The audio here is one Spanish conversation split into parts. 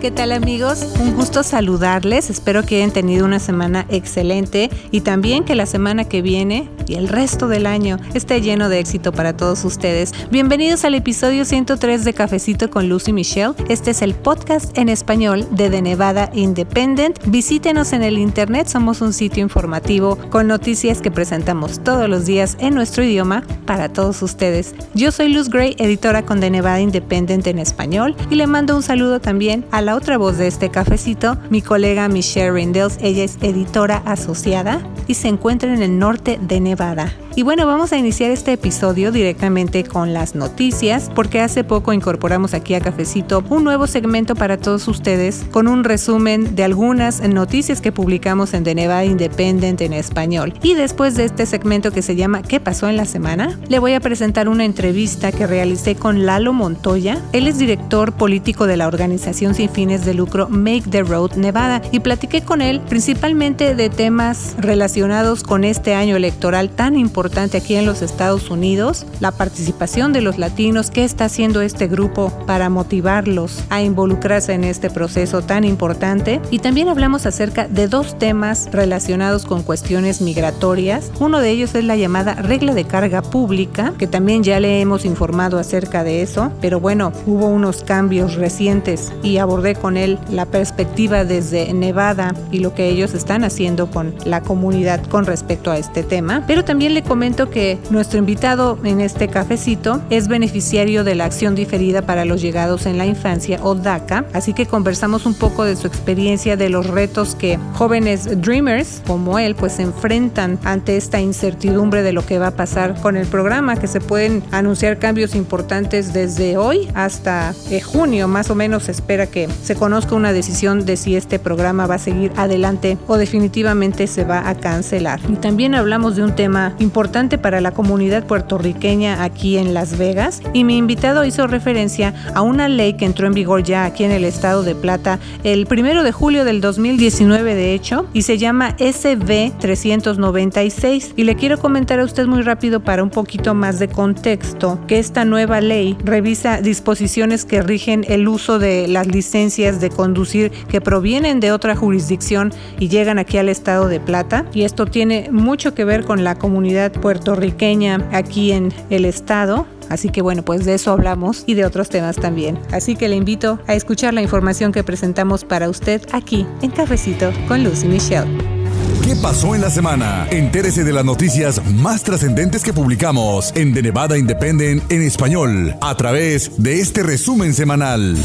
¿Qué tal amigos? Un gusto saludarles. Espero que hayan tenido una semana excelente y también que la semana que viene y el resto del año esté lleno de éxito para todos ustedes. Bienvenidos al episodio 103 de Cafecito con Lucy Michelle. Este es el podcast en español de The Nevada Independent. Visítenos en el internet, somos un sitio informativo con noticias que presentamos todos los días en nuestro idioma para todos ustedes. Yo soy Luz Gray, editora con The Nevada Independent en español y le mando un saludo también a la otra voz de este cafecito, mi colega Michelle Rindels. Ella es editora asociada y se encuentra en el norte de Nevada. Y bueno, vamos a iniciar este episodio directamente con las noticias, porque hace poco incorporamos aquí a Cafecito un nuevo segmento para todos ustedes con un resumen de algunas noticias que publicamos en The Nevada Independent en español. Y después de este segmento que se llama ¿Qué pasó en la semana? Le voy a presentar una entrevista que realicé con Lalo Montoya. Él es director político de la organización sin fines de lucro Make the Road Nevada y platiqué con él principalmente de temas relacionados con este año electoral tan importante importante aquí en los Estados Unidos, la participación de los latinos, qué está haciendo este grupo para motivarlos a involucrarse en este proceso tan importante. Y también hablamos acerca de dos temas relacionados con cuestiones migratorias. Uno de ellos es la llamada regla de carga pública, que también ya le hemos informado acerca de eso, pero bueno, hubo unos cambios recientes y abordé con él la perspectiva desde Nevada y lo que ellos están haciendo con la comunidad con respecto a este tema. Pero también le comento que nuestro invitado en este cafecito es beneficiario de la acción diferida para los llegados en la infancia o DACA, así que conversamos un poco de su experiencia, de los retos que jóvenes dreamers como él pues se enfrentan ante esta incertidumbre de lo que va a pasar con el programa, que se pueden anunciar cambios importantes desde hoy hasta eh, junio, más o menos se espera que se conozca una decisión de si este programa va a seguir adelante o definitivamente se va a cancelar. Y también hablamos de un tema importante importante para la comunidad puertorriqueña aquí en Las Vegas y mi invitado hizo referencia a una ley que entró en vigor ya aquí en el estado de Plata el primero de julio del 2019 de hecho y se llama SB 396 y le quiero comentar a usted muy rápido para un poquito más de contexto que esta nueva ley revisa disposiciones que rigen el uso de las licencias de conducir que provienen de otra jurisdicción y llegan aquí al estado de Plata y esto tiene mucho que ver con la comunidad puertorriqueña aquí en el estado. Así que bueno, pues de eso hablamos y de otros temas también. Así que le invito a escuchar la información que presentamos para usted aquí en Cafecito con Lucy Michelle. ¿Qué pasó en la semana? Entérese de las noticias más trascendentes que publicamos en The Nevada Independent en español a través de este resumen semanal.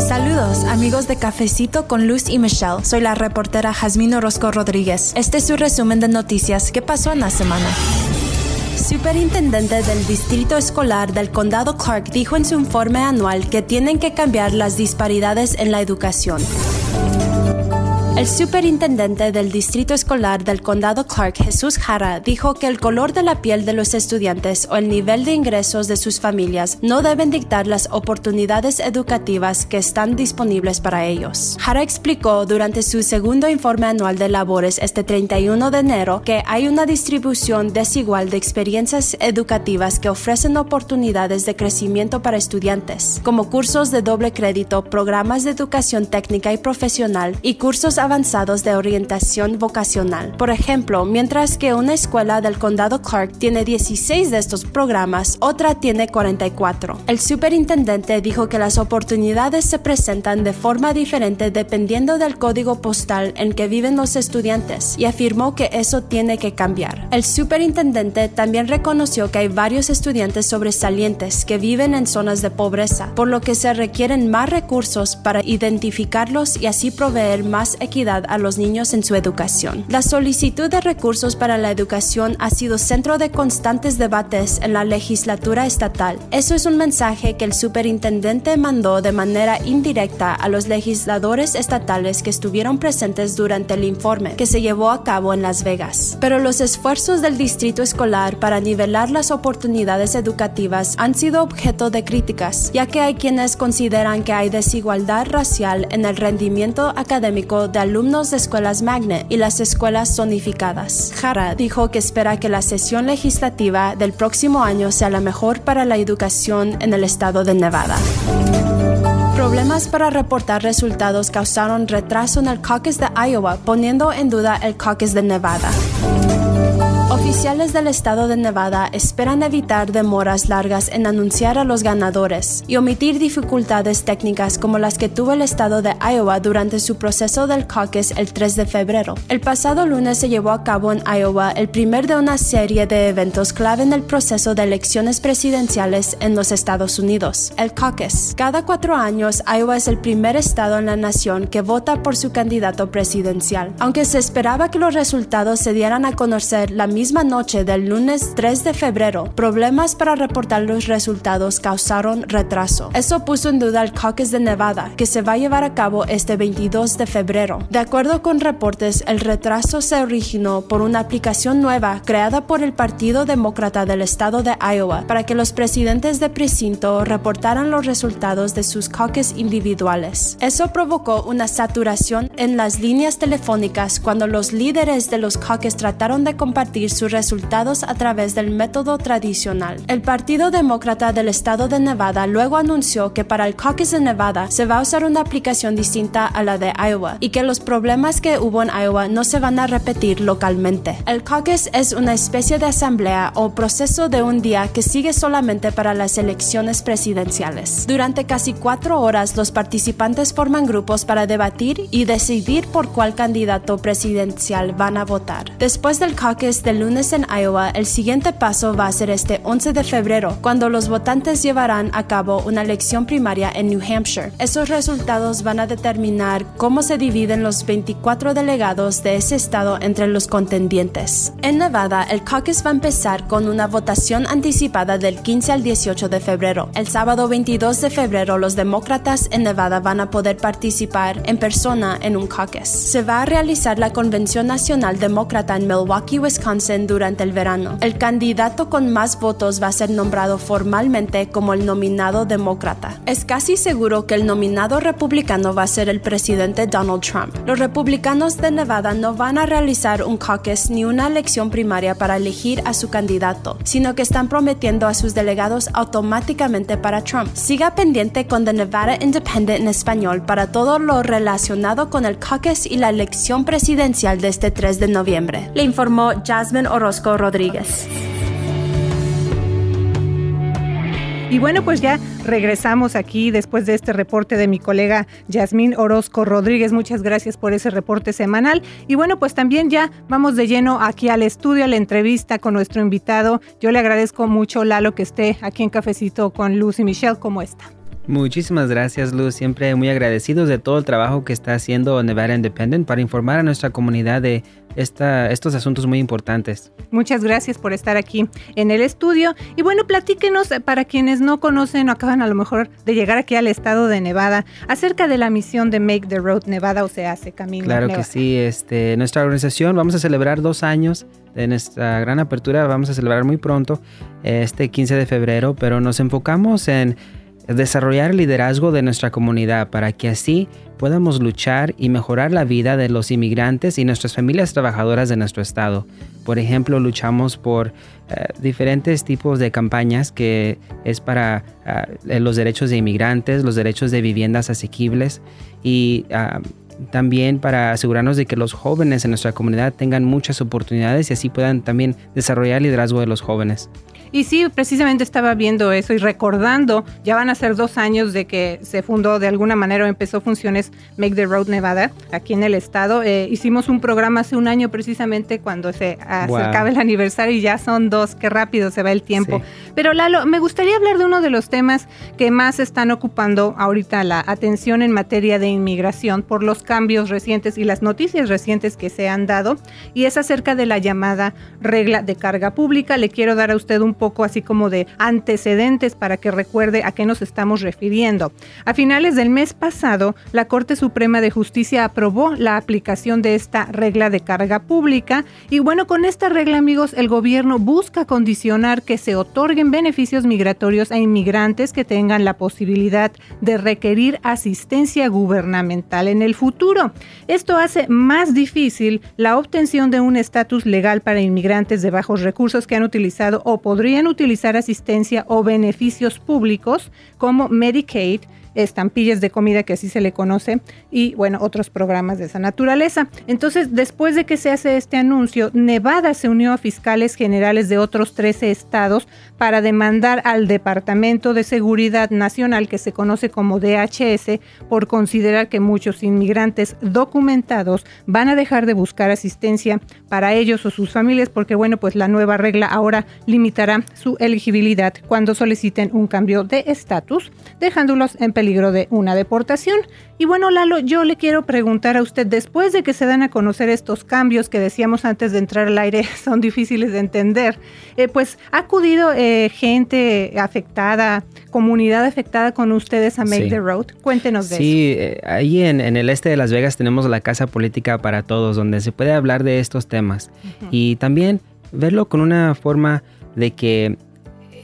Saludos, amigos de Cafecito con Luz y Michelle. Soy la reportera Jasmine Orozco Rodríguez. Este es su resumen de noticias que pasó en la semana. Superintendente del Distrito Escolar del Condado Clark dijo en su informe anual que tienen que cambiar las disparidades en la educación. El superintendente del Distrito Escolar del Condado Clark, Jesús Jara, dijo que el color de la piel de los estudiantes o el nivel de ingresos de sus familias no deben dictar las oportunidades educativas que están disponibles para ellos. Jara explicó durante su segundo informe anual de labores este 31 de enero que hay una distribución desigual de experiencias educativas que ofrecen oportunidades de crecimiento para estudiantes, como cursos de doble crédito, programas de educación técnica y profesional y cursos avanzados de orientación vocacional. Por ejemplo, mientras que una escuela del condado Clark tiene 16 de estos programas, otra tiene 44. El superintendente dijo que las oportunidades se presentan de forma diferente dependiendo del código postal en que viven los estudiantes y afirmó que eso tiene que cambiar. El superintendente también reconoció que hay varios estudiantes sobresalientes que viven en zonas de pobreza, por lo que se requieren más recursos para identificarlos y así proveer más equipamiento equidad a los niños en su educación. La solicitud de recursos para la educación ha sido centro de constantes debates en la legislatura estatal. Eso es un mensaje que el superintendente mandó de manera indirecta a los legisladores estatales que estuvieron presentes durante el informe que se llevó a cabo en Las Vegas. Pero los esfuerzos del distrito escolar para nivelar las oportunidades educativas han sido objeto de críticas, ya que hay quienes consideran que hay desigualdad racial en el rendimiento académico de alumnos de escuelas magnet y las escuelas zonificadas. Jara dijo que espera que la sesión legislativa del próximo año sea la mejor para la educación en el estado de Nevada. Problemas para reportar resultados causaron retraso en el caucus de Iowa, poniendo en duda el caucus de Nevada. Oficiales del estado de Nevada esperan evitar demoras largas en anunciar a los ganadores y omitir dificultades técnicas como las que tuvo el estado de Iowa durante su proceso del caucus el 3 de febrero. El pasado lunes se llevó a cabo en Iowa el primer de una serie de eventos clave en el proceso de elecciones presidenciales en los Estados Unidos, el caucus. Cada cuatro años, Iowa es el primer estado en la nación que vota por su candidato presidencial. Aunque se esperaba que los resultados se dieran a conocer la misma noche del lunes 3 de febrero, problemas para reportar los resultados causaron retraso. Eso puso en duda el caucus de Nevada, que se va a llevar a cabo este 22 de febrero. De acuerdo con reportes, el retraso se originó por una aplicación nueva creada por el Partido Demócrata del estado de Iowa para que los presidentes de precinto reportaran los resultados de sus caucus individuales. Eso provocó una saturación en las líneas telefónicas cuando los líderes de los caucus trataron de compartir sus resultados a través del método tradicional. El Partido Demócrata del Estado de Nevada luego anunció que para el caucus de Nevada se va a usar una aplicación distinta a la de Iowa y que los problemas que hubo en Iowa no se van a repetir localmente. El caucus es una especie de asamblea o proceso de un día que sigue solamente para las elecciones presidenciales. Durante casi cuatro horas los participantes forman grupos para debatir y decidir por cuál candidato presidencial van a votar. Después del caucus del lunes en Iowa, el siguiente paso va a ser este 11 de febrero, cuando los votantes llevarán a cabo una elección primaria en New Hampshire. Esos resultados van a determinar cómo se dividen los 24 delegados de ese estado entre los contendientes. En Nevada, el caucus va a empezar con una votación anticipada del 15 al 18 de febrero. El sábado 22 de febrero, los demócratas en Nevada van a poder participar en persona en un caucus. Se va a realizar la Convención Nacional Demócrata en Milwaukee, Wisconsin durante el verano. El candidato con más votos va a ser nombrado formalmente como el nominado demócrata. Es casi seguro que el nominado republicano va a ser el presidente Donald Trump. Los republicanos de Nevada no van a realizar un caucus ni una elección primaria para elegir a su candidato, sino que están prometiendo a sus delegados automáticamente para Trump. Siga pendiente con The Nevada Independent en español para todo lo relacionado con el caucus y la elección presidencial de este 3 de noviembre. Le informó Jasmine Orozco Rodríguez. Y bueno, pues ya regresamos aquí después de este reporte de mi colega Yasmín Orozco Rodríguez. Muchas gracias por ese reporte semanal. Y bueno, pues también ya vamos de lleno aquí al estudio, a la entrevista con nuestro invitado. Yo le agradezco mucho, Lalo, que esté aquí en Cafecito con Luz y Michelle. ¿Cómo está? Muchísimas gracias, Luz. Siempre muy agradecidos de todo el trabajo que está haciendo Nevada Independent para informar a nuestra comunidad de esta, estos asuntos muy importantes. Muchas gracias por estar aquí en el estudio. Y bueno, platíquenos eh, para quienes no conocen o acaban a lo mejor de llegar aquí al estado de Nevada acerca de la misión de Make the Road Nevada o se hace camino. Claro que sí. Este, nuestra organización vamos a celebrar dos años de nuestra gran apertura. Vamos a celebrar muy pronto, este 15 de febrero, pero nos enfocamos en desarrollar el liderazgo de nuestra comunidad para que así podamos luchar y mejorar la vida de los inmigrantes y nuestras familias trabajadoras de nuestro estado. Por ejemplo, luchamos por eh, diferentes tipos de campañas que es para eh, los derechos de inmigrantes, los derechos de viviendas asequibles y ah, también para asegurarnos de que los jóvenes en nuestra comunidad tengan muchas oportunidades y así puedan también desarrollar el liderazgo de los jóvenes. Y sí, precisamente estaba viendo eso y recordando, ya van a ser dos años de que se fundó de alguna manera o empezó funciones Make the Road Nevada aquí en el estado. Eh, hicimos un programa hace un año precisamente cuando se acercaba el aniversario y ya son dos, qué rápido se va el tiempo. Pero Lalo, me gustaría hablar de uno de los temas que más están ocupando ahorita la atención en materia de inmigración por los cambios recientes y las noticias recientes que se han dado y es acerca de la llamada regla de carga pública. Le quiero dar a usted un poco así como de antecedentes para que recuerde a qué nos estamos refiriendo. A finales del mes pasado, la Corte Suprema de Justicia aprobó la aplicación de esta regla de carga pública y bueno, con esta regla amigos, el gobierno busca condicionar que se otorguen beneficios migratorios a inmigrantes que tengan la posibilidad de requerir asistencia gubernamental en el futuro. Esto hace más difícil la obtención de un estatus legal para inmigrantes de bajos recursos que han utilizado o podrían utilizar asistencia o beneficios públicos como Medicaid, estampillas de comida que así se le conoce y bueno, otros programas de esa naturaleza. Entonces, después de que se hace este anuncio, Nevada se unió a fiscales generales de otros 13 estados para demandar al Departamento de Seguridad Nacional, que se conoce como DHS, por considerar que muchos inmigrantes documentados van a dejar de buscar asistencia para ellos o sus familias, porque bueno, pues la nueva regla ahora limitará su elegibilidad cuando soliciten un cambio de estatus, dejándolos en peligro de una deportación. Y bueno, Lalo, yo le quiero preguntar a usted, después de que se dan a conocer estos cambios que decíamos antes de entrar al aire, son difíciles de entender, eh, pues ha acudido eh, gente afectada, comunidad afectada con ustedes a Make the Road. Cuéntenos de eso. Sí, eh, ahí en, el este de Las Vegas tenemos la Casa Política para Todos, donde se puede hablar de estos temas. Y también verlo con una forma de que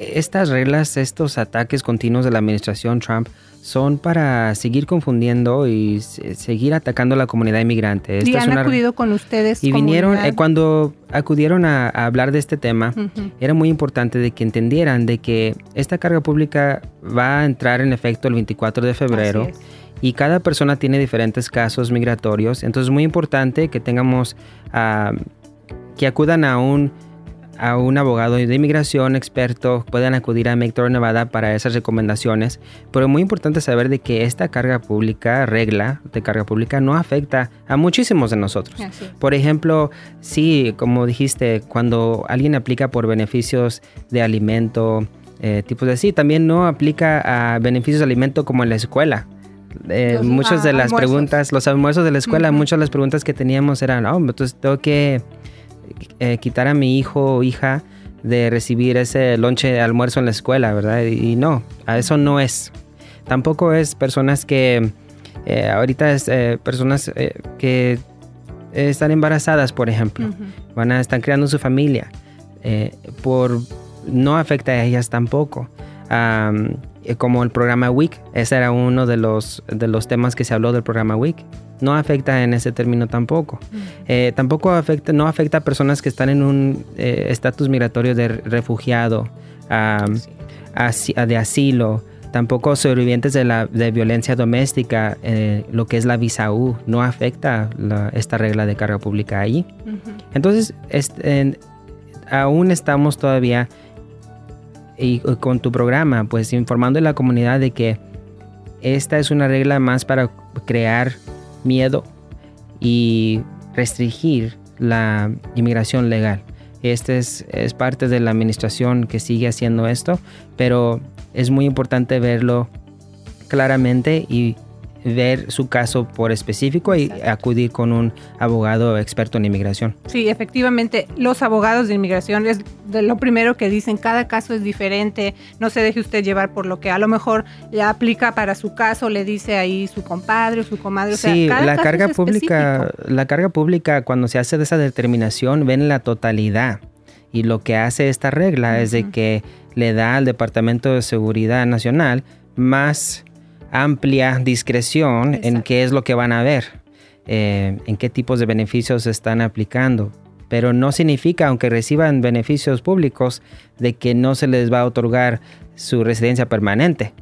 estas reglas, estos ataques continuos de la administración Trump, son para seguir confundiendo y seguir atacando a la comunidad inmigrante. y han acudido con ustedes. Y vinieron, eh, cuando acudieron a, hablar de este tema, era muy importante de que entendieran de que esta carga pública va a entrar en efecto el 24 de febrero. Y cada persona tiene diferentes casos migratorios, entonces es muy importante que tengamos, ah, que acudan a un a un abogado de inmigración experto, pueden acudir a Make Nevada para esas recomendaciones, pero es muy importante saber de que esta carga pública, regla de carga pública, no afecta a muchísimos de nosotros. Por ejemplo, sí, como dijiste, cuando alguien aplica por beneficios de alimento, eh, tipos de sí, también no aplica a beneficios de alimento como en la escuela. Eh, muchas de las preguntas, los almuerzos de la escuela, muchas de las preguntas que teníamos eran, oh, entonces tengo que eh, quitar a mi hijo o hija de recibir ese lonche de almuerzo en la escuela, ¿verdad? Y, no, a eso no es. Tampoco es personas que, eh, ahorita es eh, personas que están embarazadas, por ejemplo, van a, están creando su familia, por, no afecta a ellas tampoco. como el programa WIC, ese era uno de los, de los temas que se habló del programa WIC no afecta en ese término tampoco. Eh, tampoco afecta, no afecta a personas que están en un eh, estatus migratorio de refugiado, de asilo, tampoco sobrevivientes de la de violencia doméstica, eh, lo que es la visa U, no afecta esta regla de carga pública ahí. Entonces, aún estamos todavía y, con tu programa, pues informando a la comunidad de que esta es una regla más para crear miedo y restringir la inmigración legal. Este es, es, parte de la administración que sigue haciendo esto, pero es muy importante verlo claramente y ver su caso por específico y acudir con un abogado experto en inmigración. Sí, efectivamente, los abogados de inmigración es de lo primero que dicen, cada caso es diferente, no se deje usted llevar por lo que a lo mejor ya aplica para su caso, le dice ahí su compadre o su comadre. sí, la carga pública, la carga pública cuando se hace de esa determinación ven la totalidad y lo que hace esta regla es de que le da al Departamento de Seguridad Nacional más amplia discreción en qué es lo que van a ver, eh, en qué tipos de beneficios se están aplicando. Pero no significa, aunque reciban beneficios públicos, de que no se les va a otorgar su residencia permanente,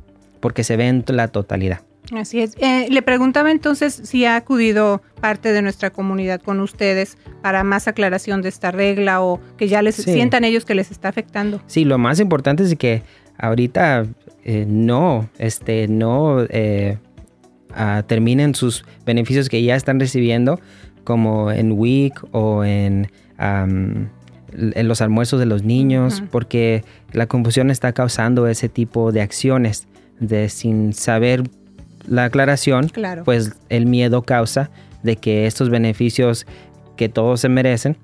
porque se ve en la totalidad. Así es. Eh, le preguntaba entonces si ha acudido parte de nuestra comunidad con ustedes para más aclaración de esta regla o que ya les sientan ellos que les está afectando. Sí, lo más importante es que ahorita eh, no, este, no eh, ah, terminen sus beneficios que ya están recibiendo, como en WIC o en, en los almuerzos de los niños, porque la confusión está causando ese tipo de acciones de sin saber la aclaración, pues el miedo causa de que estos beneficios que todos se merecen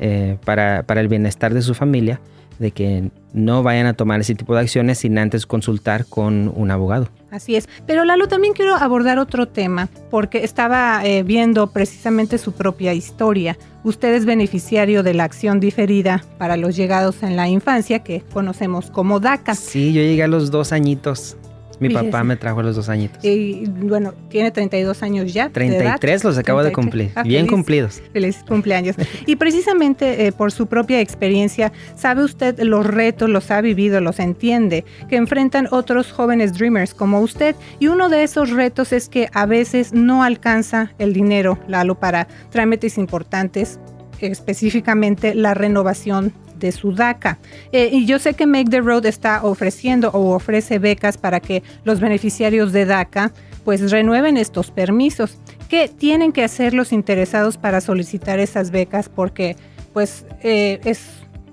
eh, para, para el bienestar de su familia, de que no vayan a tomar ese tipo de acciones sin antes consultar con un abogado. Así es. Pero Lalo, también quiero abordar otro tema, porque estaba eh, viendo precisamente su propia historia. Usted es beneficiario de la acción diferida para los llegados en la infancia, que conocemos como DACA. Sí, yo llegué a los dos añitos. Mi papá me trajo a los dos añitos. Y bueno, tiene 32 años ya. 33 los acabo de cumplir. Ah, Bien cumplidos. Feliz cumpleaños. y precisamente eh, por su propia experiencia, sabe usted los retos, los ha vivido, los entiende, que enfrentan otros jóvenes dreamers como usted. Y uno de esos retos es que a veces no alcanza el dinero, Lalo, para trámites importantes, específicamente la renovación de su DACA. Eh, y yo sé que Make the Road está ofreciendo o ofrece becas para que los beneficiarios de DACA pues renueven estos permisos. ¿Qué tienen que hacer los interesados para solicitar esas becas? Porque pues eh, es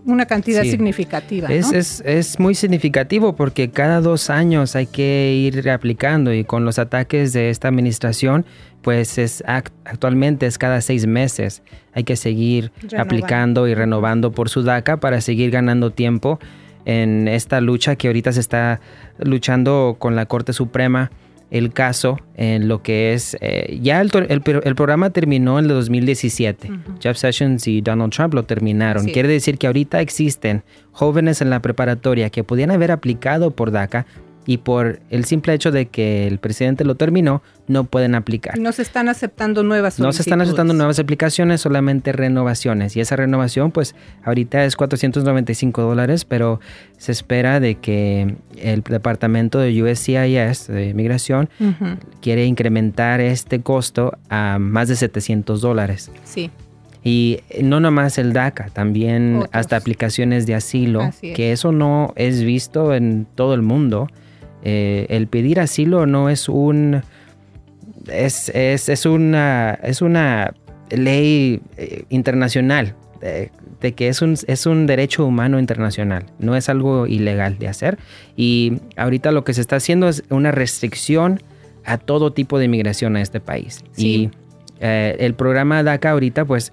una cantidad significativa. Es, es, muy significativo porque cada dos años hay que ir reaplicando y con los ataques de esta administración, pues es actualmente es cada seis meses. Hay que seguir aplicando y renovando por su DACA para seguir ganando tiempo en esta lucha que ahorita se está luchando con la Corte Suprema el caso en lo que es, eh, ya el, programa terminó en el 2017. Jeff Sessions y Donald Trump lo terminaron. Quiere decir que ahorita existen jóvenes en la preparatoria que podían haber aplicado por DACA, y por el simple hecho de que el presidente lo terminó, no pueden aplicar. No se están aceptando nuevas No se están aceptando nuevas aplicaciones, solamente renovaciones. Y esa renovación, pues ahorita es 495 dólares, pero se espera de que el departamento de USCIS, de Migración, quiere incrementar este costo a más de 700 dólares. Sí. Y no nomás el DACA, también hasta aplicaciones de asilo, que eso no es visto en todo el mundo. Eh, el pedir asilo no es un... Es, es, una, es una ley eh, internacional, de, que es un, es un derecho humano internacional, no es algo ilegal de hacer. Y ahorita lo que se está haciendo es una restricción a todo tipo de inmigración a este país. Y eh, el programa DACA ahorita, pues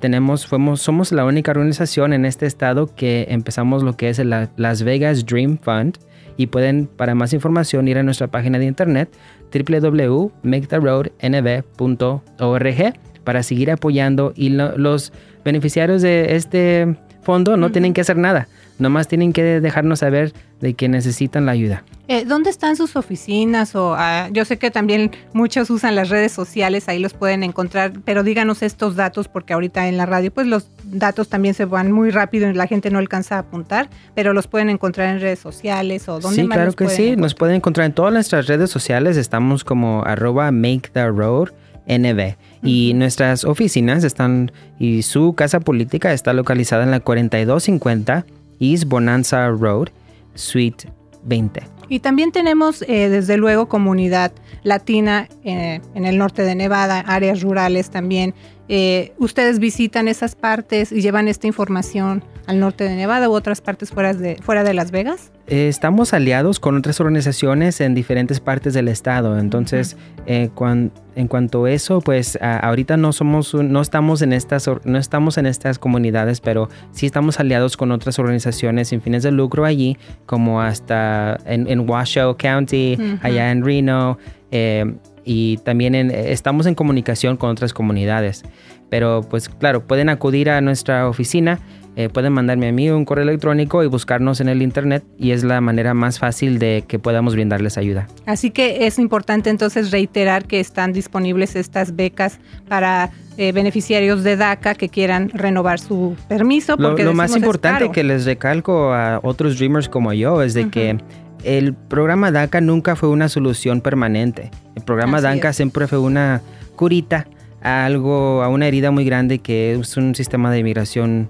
tenemos, fuimos, somos la única organización en este estado que empezamos lo que es el Las Vegas Dream Fund, y pueden para más información ir a nuestra página de internet www.maketheroadnb.org para seguir apoyando y los beneficiarios de este fondo no tienen que hacer nada, nomás tienen que dejarnos saber de que necesitan la ayuda. Eh, ¿Dónde están sus oficinas? O ah, yo sé que también muchos usan las redes sociales, ahí los pueden encontrar, pero díganos estos datos porque ahorita en la radio pues los datos también se van muy rápido y la gente no alcanza a apuntar, pero los pueden encontrar en redes sociales o dónde Sí, claro que sí, nos pueden encontrar en todas nuestras redes sociales, estamos como arroba make the road NB. Y nuestras oficinas están, y su casa política está localizada en la 4250 East Bonanza Road, Suite 20. Y también tenemos, eh, desde luego, comunidad latina eh, en el norte de Nevada, áreas rurales también. Eh, ¿Ustedes visitan esas partes y llevan esta información al norte de Nevada u otras partes fuera de, fuera de Las Vegas? estamos aliados con otras organizaciones en diferentes partes del estado. Entonces, en cuanto a eso, pues ahorita no somos, no estamos en estas, no estamos en estas comunidades, pero sí estamos aliados con otras organizaciones sin fines de lucro allí, como hasta en, en Washoe County, allá en Reno. Eh, y también estamos en comunicación con otras comunidades. Pero pues claro, pueden acudir a nuestra oficina, eh, pueden mandarme a mí un correo electrónico y buscarnos en el internet y es la manera más fácil de que podamos brindarles ayuda. Así que es importante entonces reiterar que están disponibles estas becas para eh, beneficiarios de DACA que quieran renovar su permiso. Porque lo, más importante que les recalco a otros Dreamers como yo es de que el programa DACA nunca fue una solución permanente. El programa DACA siempre fue una curita a algo, a una herida muy grande que es un sistema de inmigración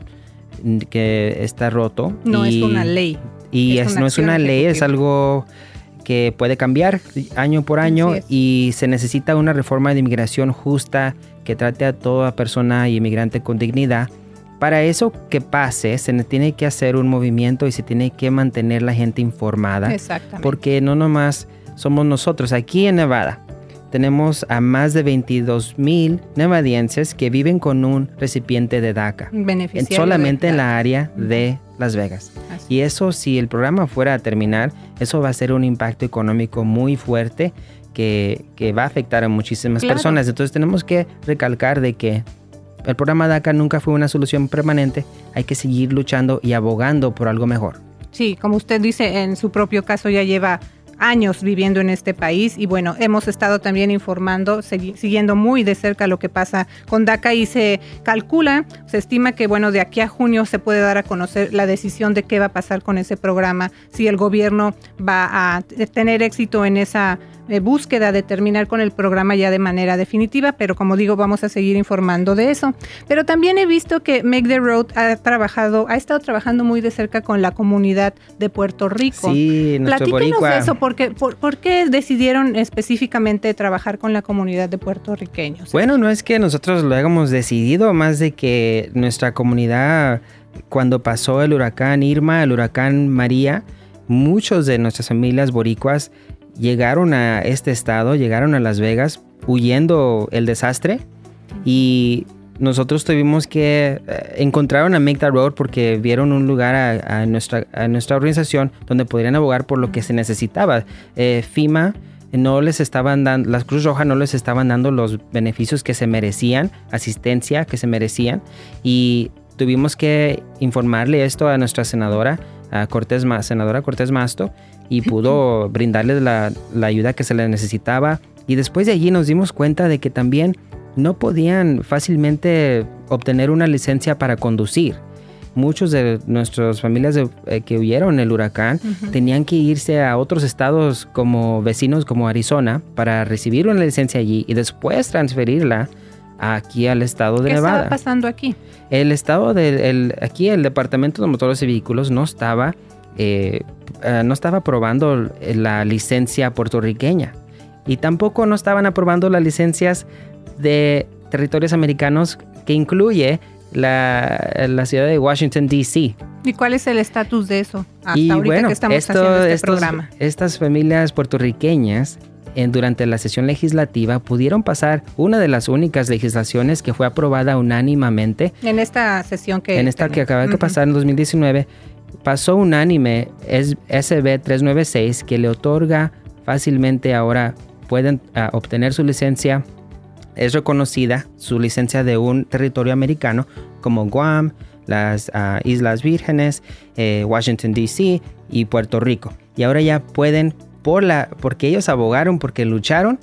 que está roto. No es una ley. Y no es una ley, es algo que puede cambiar año por año y se necesita una reforma de inmigración justa que trate a toda persona y inmigrante con dignidad para eso que pase, se tiene que hacer un movimiento y se tiene que mantener la gente informada. Exactamente. Porque no nomás somos nosotros aquí en Nevada. Tenemos a más de 22 mil nevadienses que viven con un recipiente de DACA. Solamente en la área de Las Vegas. Y eso, si el programa fuera a terminar, eso va a ser un impacto económico muy fuerte que, va a afectar a muchísimas personas. Entonces tenemos que recalcar de que el programa DACA nunca fue una solución permanente. Hay que seguir luchando y abogando por algo mejor. Sí, como usted dice, en su propio caso ya lleva años viviendo en este país y bueno, hemos estado también informando, siguiendo muy de cerca lo que pasa con DACA y se calcula, se estima que bueno, de aquí a junio se puede dar a conocer la decisión de qué va a pasar con ese programa, si el gobierno va a tener éxito en esa eh, búsqueda de terminar con el programa ya de manera definitiva, pero como digo, vamos a seguir informando de eso. Pero también he visto que Make the Road ha trabajado, ha estado trabajando muy de cerca con la comunidad de Puerto Rico. Sí, Platíquenos de eso, porque, por, qué decidieron específicamente trabajar con la comunidad de puertorriqueños? Bueno, no es que nosotros lo hayamos decidido, más de que nuestra comunidad, cuando pasó el huracán Irma, el huracán María, muchos de nuestras familias boricuas llegaron a este estado, llegaron a Las Vegas huyendo el desastre y nosotros tuvimos que eh, encontrar a Make That Road porque vieron un lugar a, nuestra, nuestra organización donde podrían abogar por lo que se necesitaba. Eh, FIMA no les estaban dando, las Cruz Roja no les estaban dando los beneficios que se merecían, asistencia que se merecían y tuvimos que informarle esto a nuestra senadora, a Cortés, senadora Cortés Masto, y pudo brindarles la, ayuda que se les necesitaba. Y después de allí nos dimos cuenta de que también no podían fácilmente obtener una licencia para conducir. Muchos de nuestras familias eh, que huyeron el huracán tenían que irse a otros estados como vecinos como Arizona para recibir una licencia allí y después transferirla aquí al estado de Nevada. ¿Qué estaba pasando aquí? El estado de aquí el departamento de motores y vehículos no estaba eh, eh, no estaba aprobando la licencia puertorriqueña y tampoco no estaban aprobando las licencias de territorios americanos que incluye la, ciudad de Washington, D.C. ¿Y cuál es el estatus de eso hasta ahorita que estamos haciendo este programa? Estas familias puertorriqueñas en, durante la sesión legislativa pudieron pasar una de las únicas legislaciones que fue aprobada unánimemente. En esta sesión que... En esta que acaba de pasar en 2019 pasó unánime SB 396 que le otorga fácilmente ahora pueden ah, obtener su licencia es reconocida su licencia de un territorio americano como Guam, las ah, Islas Vírgenes, eh, Washington DC y Puerto Rico. Y ahora ya pueden, por la, porque ellos abogaron, porque lucharon,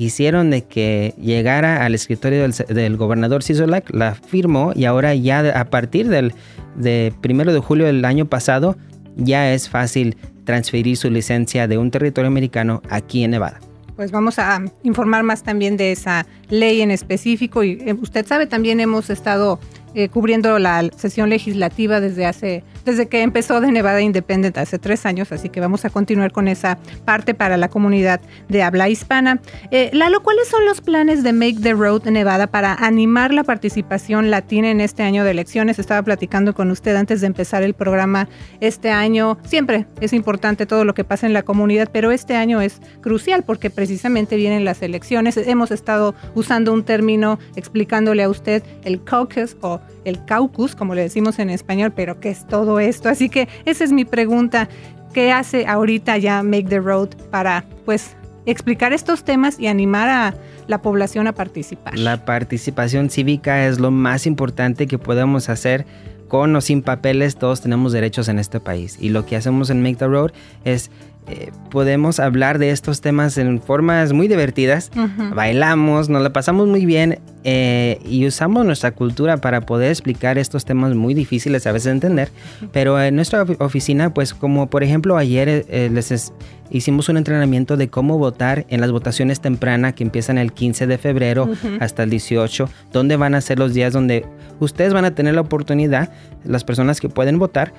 hicieron de que llegara al escritorio del, gobernador Sisolak, la firmó y ahora ya a partir del de primero de julio del año pasado ya es fácil transferir su licencia de un territorio americano aquí en Nevada. Pues vamos a informar más también de esa ley en específico y eh, usted sabe también hemos estado eh, cubriendo la sesión legislativa desde hace, desde que empezó de Nevada Independent hace tres años, así que vamos a continuar con esa parte para la comunidad de habla hispana. Eh, Lalo, ¿cuáles son los planes de Make the Road Nevada para animar la participación latina en este año de elecciones? Estaba platicando con usted antes de empezar el programa este año. Siempre es importante todo lo que pasa en la comunidad, pero este año es crucial porque precisamente vienen las elecciones. Hemos estado usando un término explicándole a usted el caucus o el caucus, como le decimos en español, pero ¿qué es todo esto? Así que esa es mi pregunta. ¿Qué hace ahorita ya Make the Road para, pues, explicar estos temas y animar a la población a participar? La participación cívica es lo más importante que podemos hacer con o sin papeles, todos tenemos derechos en este país. Y lo que hacemos en Make the Road es eh, podemos hablar de estos temas en formas muy divertidas. Bailamos, nos la pasamos muy bien eh, y usamos nuestra cultura para poder explicar estos temas muy difíciles a veces de entender. Pero en nuestra oficina, pues como por ejemplo ayer eh, les hicimos un entrenamiento de cómo votar en las votaciones tempranas que empiezan el 15 de febrero hasta el 18, donde van a ser los días donde ustedes van a tener la oportunidad, las personas que pueden votar,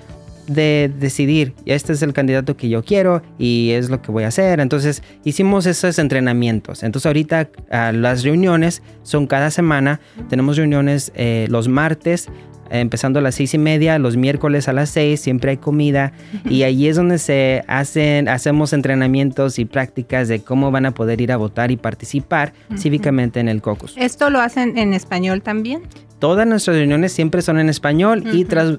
de decidir, este es el candidato que yo quiero y es lo que voy a hacer. Entonces hicimos esos entrenamientos. Entonces ahorita ah, las reuniones son cada semana. Tenemos reuniones eh, los martes empezando a las seis y media, los miércoles a las seis, siempre hay comida y ahí es donde se hacen, hacemos entrenamientos y prácticas de cómo van a poder ir a votar y participar cívicamente en el caucus. ¿Esto lo hacen en español también? Todas nuestras reuniones siempre son en español y tras,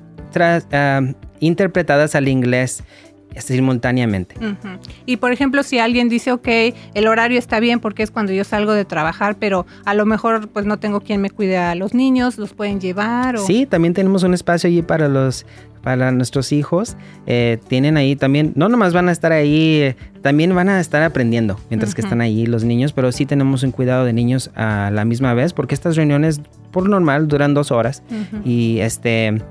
ah, interpretadas al inglés simultáneamente. Y por ejemplo, si alguien dice, ok, el horario está bien porque es cuando yo salgo de trabajar, pero a lo mejor pues no tengo quien me cuide a los niños, los pueden llevar. O... Sí, también tenemos un espacio allí para los para nuestros hijos. Eh, tienen ahí también, no nomás van a estar ahí, eh, también van a estar aprendiendo mientras que están ahí los niños, pero sí tenemos un cuidado de niños a la misma vez porque estas reuniones por normal duran dos horas y este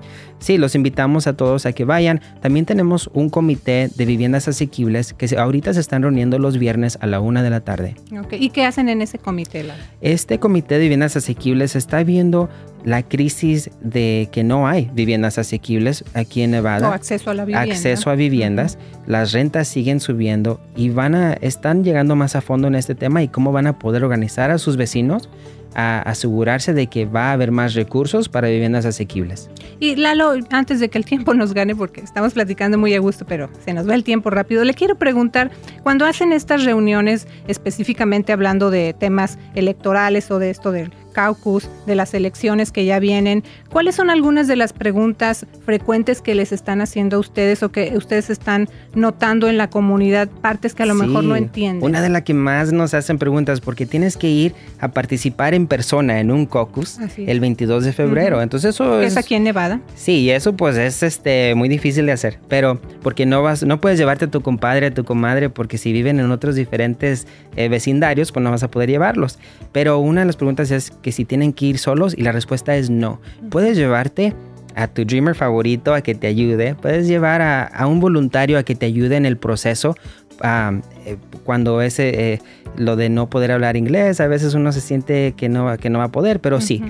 sí, los invitamos a todos a que vayan. También tenemos un comité de viviendas asequibles que ahorita se están reuniendo los viernes a la una de la tarde. ¿Y qué hacen en ese comité? Este comité de viviendas asequibles está viendo la crisis de que no hay viviendas asequibles aquí en Nevada. O acceso a la vivienda. Acceso a viviendas. Las rentas siguen subiendo y van a, están llegando más a fondo en este tema y cómo van a poder organizar a sus vecinos a asegurarse de que va a haber más recursos para viviendas asequibles. Y Lalo, antes de que el tiempo nos gane, porque estamos platicando muy a gusto, pero se nos va el tiempo rápido, le quiero preguntar, cuando hacen estas reuniones específicamente hablando de temas electorales o de esto del caucus, de las elecciones que ya vienen, ¿cuáles son algunas de las preguntas frecuentes que les están haciendo a ustedes o que ustedes están notando en la comunidad, partes que a lo mejor no entienden? Una de las que más nos hacen preguntas, porque tienes que ir a participar en persona en un caucus el 22 de febrero. Entonces eso es... aquí en Nevada? Sí, eso pues es este, muy difícil de hacer, pero porque no vas, no puedes llevarte a tu compadre, a tu comadre, porque si viven en otros diferentes eh, vecindarios, pues no vas a poder llevarlos. Pero una de las preguntas es que si tienen que ir solos y la respuesta es no. Puedes llevarte a tu dreamer favorito a que te ayude, puedes llevar a, un voluntario a que te ayude en el proceso. Eh, cuando ese eh, lo de no poder hablar inglés, a veces uno se siente que no, que no va a poder, pero sí,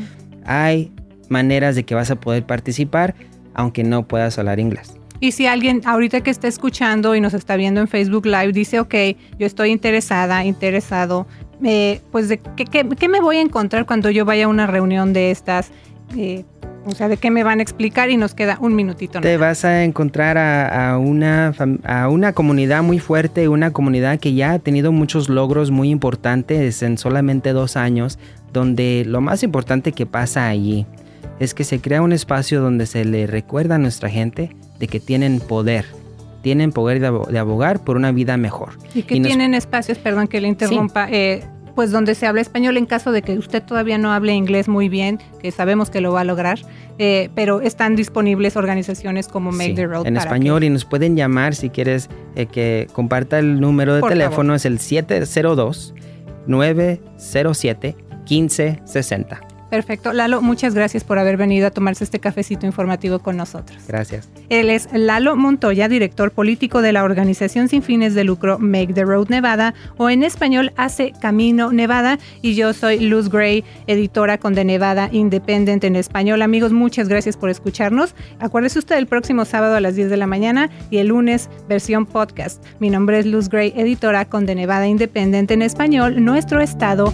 hay maneras de que vas a poder participar aunque no puedas hablar inglés. Y si alguien ahorita que está escuchando y nos está viendo en Facebook Live dice, ok, yo estoy interesada, interesado, eh, pues de qué, me voy a encontrar cuando yo vaya a una reunión de estas. Eh, o sea, de qué me van a explicar y nos queda un minutito. Te vas a encontrar a, una, a una comunidad muy fuerte, una comunidad que ya ha tenido muchos logros muy importantes en solamente dos años, donde lo más importante que pasa allí es que se crea un espacio donde se le recuerda a nuestra gente de que tienen poder, tienen poder de abogar por una vida mejor. Y que tienen espacios, perdón que le interrumpa, eh, pues donde se habla español en caso de que usted todavía no hable inglés muy bien, que sabemos que lo va a lograr, eh, pero están disponibles organizaciones como Make the Road. En español y nos pueden llamar si quieres eh, que comparta el número de teléfono, es el 702 907 1560. Perfecto. Lalo, muchas gracias por haber venido a tomarse este cafecito informativo con nosotros. Gracias. Él es Lalo Montoya, director político de la organización sin fines de lucro Make the Road Nevada, o en español Hace Camino Nevada, y yo soy Luz Gray, editora con The Nevada Independent en español. Amigos, muchas gracias por escucharnos. Acuérdese usted el próximo sábado a las 10 de la mañana y el lunes versión podcast. Mi nombre es Luz Gray, editora con The Nevada Independent en español, nuestro estado,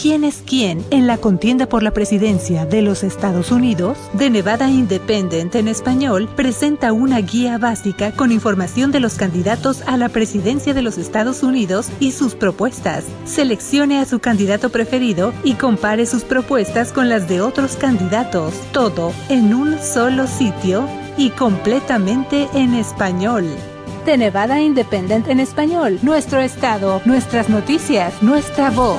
¿Quién es quién en la contienda por la presidencia de los Estados Unidos? The Nevada Independent en español presenta una guía básica con información de los candidatos a la presidencia de los Estados Unidos y sus propuestas. Seleccione a su candidato preferido y compare sus propuestas con las de otros candidatos. Todo en un solo sitio y completamente en español. The Nevada Independent en español. Nuestro estado, nuestras noticias, nuestra voz.